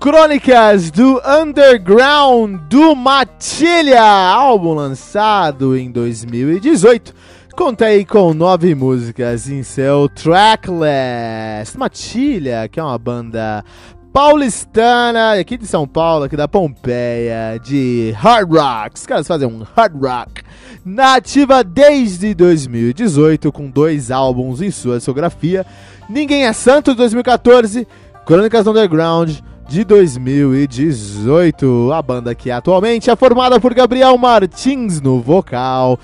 Crônicas do Underground do Matilha, álbum lançado em 2018. Contei com nove músicas em seu tracklist. Matilha, que é uma banda paulistana, aqui de São Paulo, aqui da Pompeia, de hard rock. Os caras fazem um hard rock. Nativa desde 2018, com dois álbuns em sua discografia. Ninguém é Santo, de 2014. Crônicas Underground, de 2018. A banda que atualmente é formada por Gabriel Martins no vocal,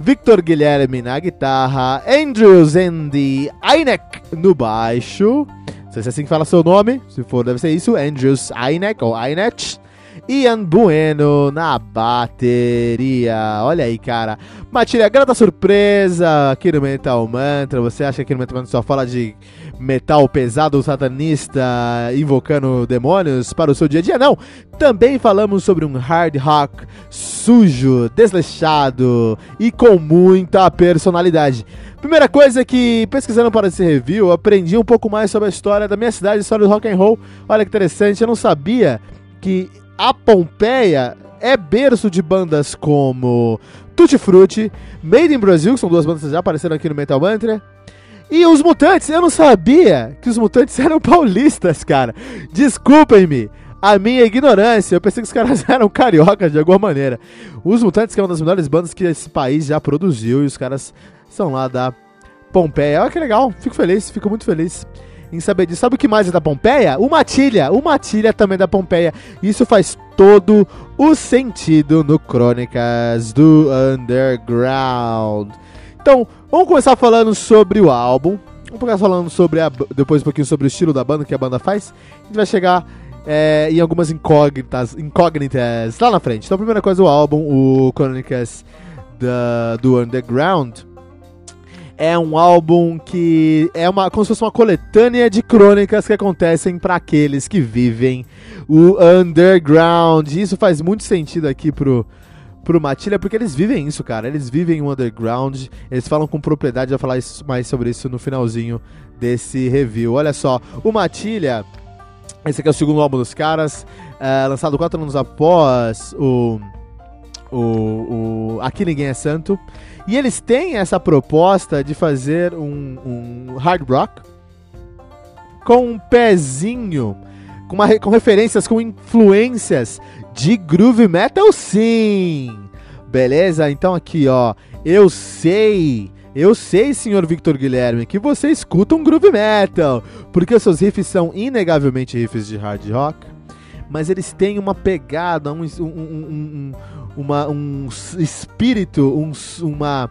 Victor Guilherme na guitarra, Andrews Andy Ainek no baixo. Não sei se é assim que fala seu nome, se for deve ser isso, Andrews Ainek ou Ainet. Ian Bueno na bateria. Olha aí, cara. Matilha, grata surpresa aqui no Metal Mantra. Você acha que no Metal Mantra só fala de metal pesado satanista invocando demônios para o seu dia a dia? Não. Também falamos sobre um hard rock sujo, desleixado e com muita personalidade. Primeira coisa que, pesquisando para esse review, aprendi um pouco mais sobre a história da minha cidade, história do rock and roll. Olha que interessante, eu não sabia que a Pompeia é berço de bandas como Tutti Frutti, Made in Brasil, que são duas bandas que já apareceram aqui no Metal Mantra, e os Mutantes. Eu não sabia que os Mutantes eram paulistas, cara. Desculpem-me a minha ignorância. Eu pensei que os caras eram cariocas de alguma maneira. Os Mutantes, que é uma das melhores bandas que esse país já produziu, e os caras são lá da Pompeia. Olha que legal, fico feliz, fico muito feliz em saber disso. Sabe o que mais é da Pompeia? O Matilha. O Matilha também é da Pompeia. Isso faz todo o sentido no Crônicas do Underground. Então, vamos começar falando sobre o álbum. Vamos começar falando sobre a, depois um pouquinho sobre o estilo da banda que a banda faz. A gente vai chegar é, em algumas incógnitas, incógnitas lá na frente. Então, a primeira coisa, o álbum, o Crônicas da, do Underground é um álbum que é uma como se fosse uma coletânea de crônicas que acontecem para aqueles que vivem o underground. Isso faz muito sentido aqui pro pro Matilha, porque eles vivem isso, cara. Eles vivem o underground. Eles falam com propriedade, vai falar isso, mais sobre isso no finalzinho desse review. Olha só, o Matilha, esse aqui é o segundo álbum dos caras, é, lançado quatro anos após o, o, o Aqui Ninguém é Santo. E eles têm essa proposta de fazer um, um hard rock com um pezinho, com, uma, com referências, com influências de groove metal, sim! Beleza? Então aqui, ó, eu sei eu sei, senhor Victor Guilherme, que você escuta um groove metal, porque seus riffs são inegavelmente riffs de hard rock, mas eles têm uma pegada, um, um, um, uma, um espírito, um, uma,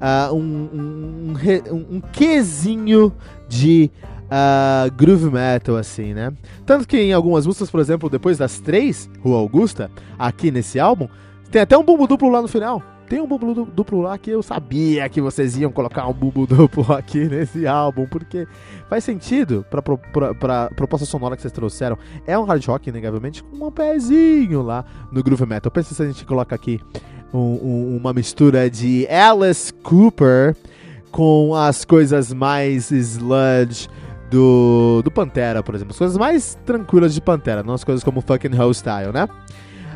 uh, um, um, um, um quesinho de uh, groove metal, assim, né? Tanto que em algumas músicas, por exemplo, depois das três, Rua Augusta, aqui nesse álbum, tem até um bumbo duplo lá no final. Tem um bumbo duplo lá que eu sabia que vocês iam colocar um bumbo duplo aqui nesse álbum, porque faz sentido pra, pra, pra proposta sonora que vocês trouxeram. É um hard rock, inegavelmente, com um pezinho lá no groove metal. Pensa se a gente coloca aqui um, um, uma mistura de Alice Cooper com as coisas mais sludge do, do Pantera, por exemplo. As coisas mais tranquilas de Pantera, não as coisas como fucking Hell Style, né?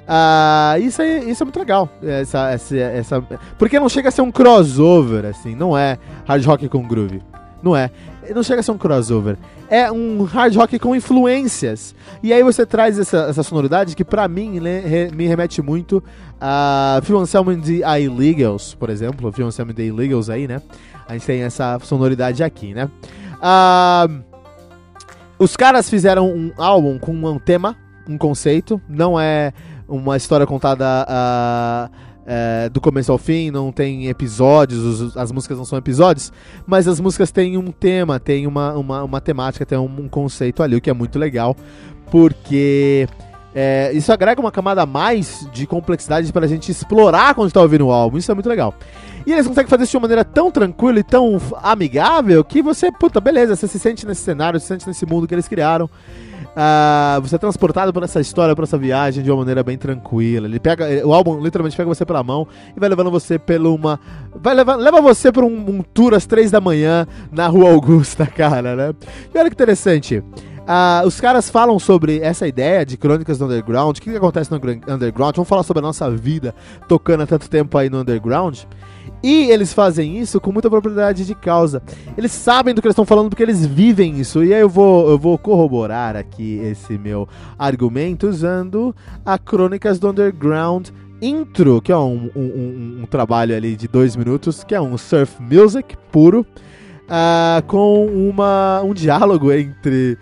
Uh, isso, é, isso é muito legal. Essa, essa, essa, porque não chega a ser um crossover, assim. Não é hard rock com groove. Não é. Não chega a ser um crossover. É um hard rock com influências. E aí você traz essa, essa sonoridade que pra mim né, me remete muito a Phil Anselmo and the Illegals, por exemplo. Phil Anselmo and the Illegals aí, né? A gente tem essa sonoridade aqui, né? Uh, os caras fizeram um álbum com um tema, um conceito, não é uma história contada uh, uh, do começo ao fim, não tem episódios, os, as músicas não são episódios, mas as músicas têm um tema, tem uma, uma, uma temática, tem um, um, conceito ali, o que é muito legal, porque é, isso agrega uma camada a mais de complexidade pra gente explorar quando está ouvindo o álbum, isso é muito legal. E eles conseguem fazer isso de uma maneira tão tranquila e tão amigável que você, puta, beleza, você se sente nesse cenário, se sente nesse mundo que eles criaram. Uh, você é transportado por essa história, por essa viagem de uma maneira bem tranquila. Ele pega, o álbum literalmente pega você pela mão e vai levando você pela uma, vai levar, leva você para um, um, tour às três da manhã na Rua Augusta, cara, né? E olha que interessante. Uh, os caras falam sobre essa ideia de crônicas do underground, o que, que acontece no underground. Vamos falar sobre a nossa vida tocando há tanto tempo aí no underground. E eles fazem isso com muita propriedade de causa. Eles sabem do que eles estão falando porque eles vivem isso. E aí eu vou, eu vou corroborar aqui esse meu argumento usando a Crônicas do Underground Intro, que é um, um, um, um trabalho ali de dois minutos, que é um surf music puro, uh, com uma, um diálogo entre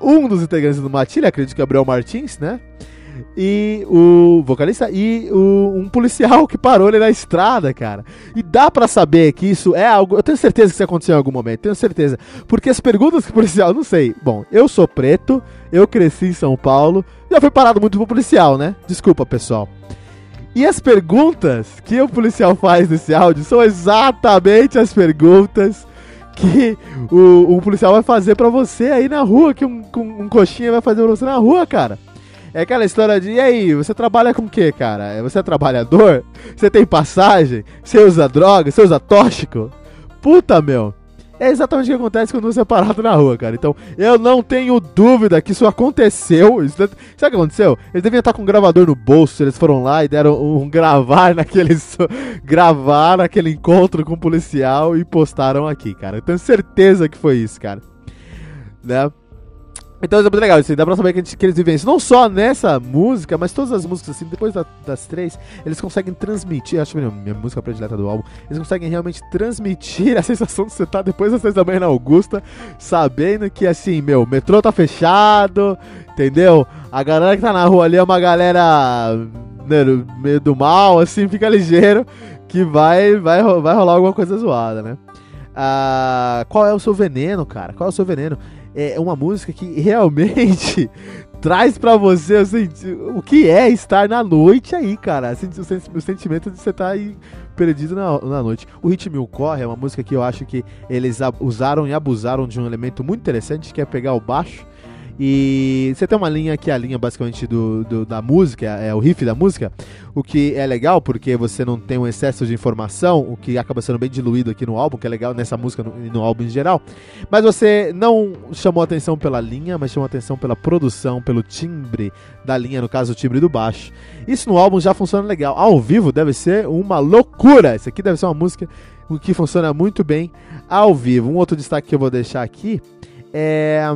um dos integrantes do Matilha, acredito que é Gabriel Martins, né? e o vocalista e o, um policial que parou ele na estrada, cara. E dá para saber que isso é algo. Eu tenho certeza que isso aconteceu em algum momento, tenho certeza. Porque as perguntas que o policial, não sei. Bom, eu sou preto, eu cresci em São Paulo, já fui parado muito pro policial, né? Desculpa, pessoal. E as perguntas que o policial faz nesse áudio são exatamente as perguntas que o, o policial vai fazer para você aí na rua, que um, um coxinha vai fazer pra você na rua, cara. É aquela história de, e aí, você trabalha com o que, cara? Você é trabalhador? Você tem passagem? Você usa droga? Você usa tóxico? Puta, meu. É exatamente o que acontece quando você é parado na rua, cara. Então, eu não tenho dúvida que isso aconteceu. Isso, sabe o que aconteceu? Eles deviam estar com um gravador no bolso. Eles foram lá e deram um gravar naquele. gravar naquele encontro com o policial e postaram aqui, cara. Eu tenho certeza que foi isso, cara. Né? Então é muito legal, assim, dá pra saber que, gente, que eles isso. Não só nessa música, mas todas as músicas, assim, depois da, das três, eles conseguem transmitir, acho que minha, minha música predileta do álbum, eles conseguem realmente transmitir a sensação de você estar tá depois das seis da manhã na Augusta, sabendo que, assim, meu, o metrô tá fechado, entendeu? A galera que tá na rua ali é uma galera né, meio do mal, assim, fica ligeiro, que vai, vai, vai rolar alguma coisa zoada, né? Ah, qual é o seu veneno, cara? Qual é o seu veneno? É uma música que realmente traz para você assim, o que é estar na noite aí, cara. Assim, o, sentimento de você estar tá aí perdido na, na noite. O Ritmo Corre é uma música que eu acho que eles usaram e abusaram de um elemento muito interessante, que é pegar o baixo e você tem uma linha que é a linha basicamente do, do, da música, é o riff da música, o que é legal porque você não tem um excesso de informação, o que acaba sendo bem diluído aqui no álbum, que é legal nessa música e no, no, álbum em geral. Mas você não chamou atenção pela linha, mas chamou atenção pela produção, pelo timbre da linha, no caso o timbre do baixo. Isso no álbum já funciona legal. Ao vivo deve ser uma loucura. Isso aqui deve ser uma música que funciona muito bem ao vivo. Um outro destaque que eu vou deixar aqui é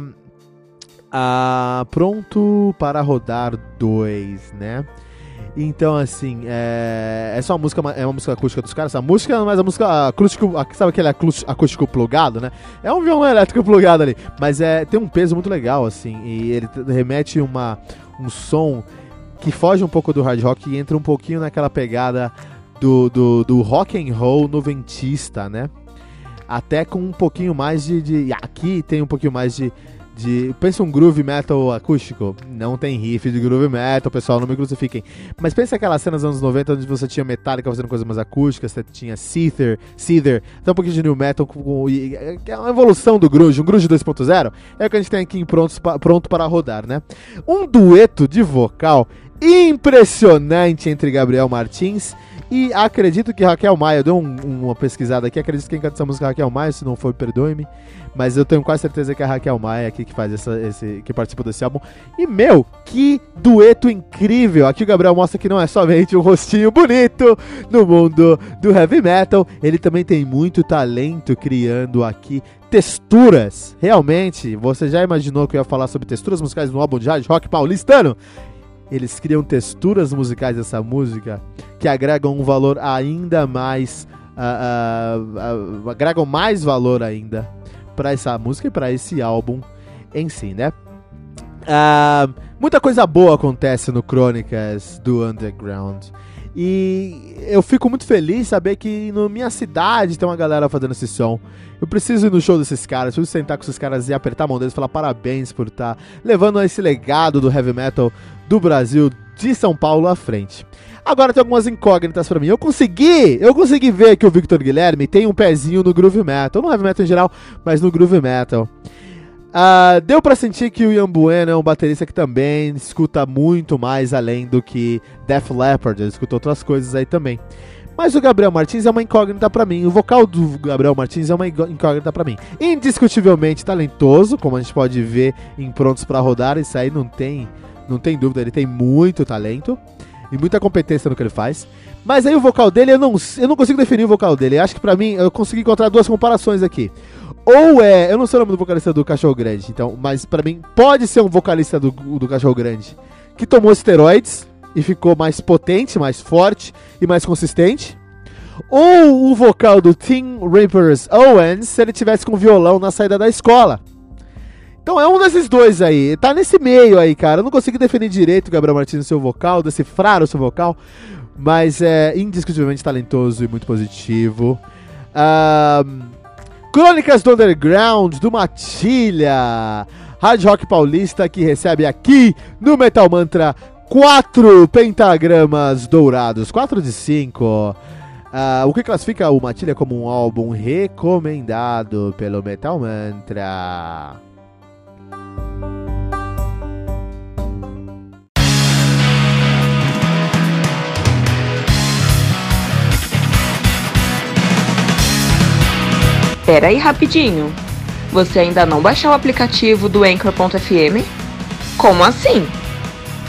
ah, pronto para rodar dois, né? Então, assim, é, é só uma música, é uma música acústica dos caras. A música, mas a música acústico, sabe aquele acústico plugado, né? É um violão elétrico plugado ali, mas é tem um peso muito legal, assim, e ele remete uma um som que foge um pouco do hard rock e entra um pouquinho naquela pegada do, do, do rock and roll noventista, né? Até com um pouquinho mais de, de aqui tem um pouquinho mais de de. Pensa um groove metal acústico. Não tem riff de groove metal, pessoal, não me crucifiquem. Mas pensa aquelas cenas dos anos 90 onde você tinha Metallica fazendo coisas mais acústicas, você tinha Seether, Seether, até um pouquinho de New Metal, com, é uma evolução do grunge, um grunge 2.0. É o que a gente tem aqui em pronto, pronto para rodar, né? Um dueto de vocal impressionante entre Gabriel Martins e acredito que Raquel Maia, deu um, uma pesquisada aqui, acredito que quem canta essa música é Raquel Maia, se não for, perdoe-me. Mas eu tenho quase certeza que é a Raquel Maia aqui que faz essa, esse, que participa desse álbum. E meu, que dueto incrível! Aqui o Gabriel mostra que não é somente um rostinho bonito no mundo do heavy metal, ele também tem muito talento criando aqui texturas. Realmente, você já imaginou que eu ia falar sobre texturas musicais no álbum de hard rock paulistano? Eles criam texturas musicais dessa música que agregam um valor ainda mais. Uh, uh, uh, agregam mais valor ainda para essa música e para esse álbum em si, né? muita coisa boa acontece no Crônicas do Underground. E eu fico muito feliz saber que na minha cidade tem uma galera fazendo esse som. Eu preciso ir no show desses caras, preciso sentar com esses caras e apertar a mão deles e falar parabéns por estar tá levando esse legado do heavy metal do Brasil, de São Paulo à frente. Agora tem algumas incógnitas para mim. Eu consegui, eu consegui ver que o Victor Guilherme tem um pezinho no groove metal, no heavy metal em geral, mas no groove metal. Uh, deu para sentir que o Ian Bueno é um baterista que também escuta muito mais além do que Def Leppard, ele escuta outras coisas aí também. Mas o Gabriel Martins é uma incógnita para mim. O vocal do Gabriel Martins é uma incógnita para mim. Indiscutivelmente talentoso, como a gente pode ver em Prontos para Rodar, isso aí não tem não tem dúvida, ele tem muito talento e muita competência no que ele faz. Mas aí o vocal dele, eu não, eu não consigo definir o vocal dele. Eu acho que pra mim, eu consegui encontrar duas comparações aqui. Ou é, eu não sei o nome do vocalista do Cachorro Grande, então, mas pra mim pode ser um vocalista do, do Cachorro Grande que tomou esteroides e ficou mais potente, mais forte e mais consistente. Ou o vocal do Tim Rivers Owens se ele tivesse com violão na saída da escola. Então é um desses dois aí. Tá nesse meio aí, cara. Eu não consigo definir direito Gabriel Martins seu vocal, decifrar o seu vocal. Mas é indiscutivelmente talentoso e muito positivo. Um, Crônicas do Underground, do Matilha. Hard Rock Paulista que recebe aqui no Metal Mantra quatro pentagramas dourados. Quatro de cinco. Uh, o que classifica o Matilha como um álbum recomendado pelo Metal Mantra. Pera aí rapidinho. Você ainda não baixou o aplicativo do Anchor.fm? Como assim?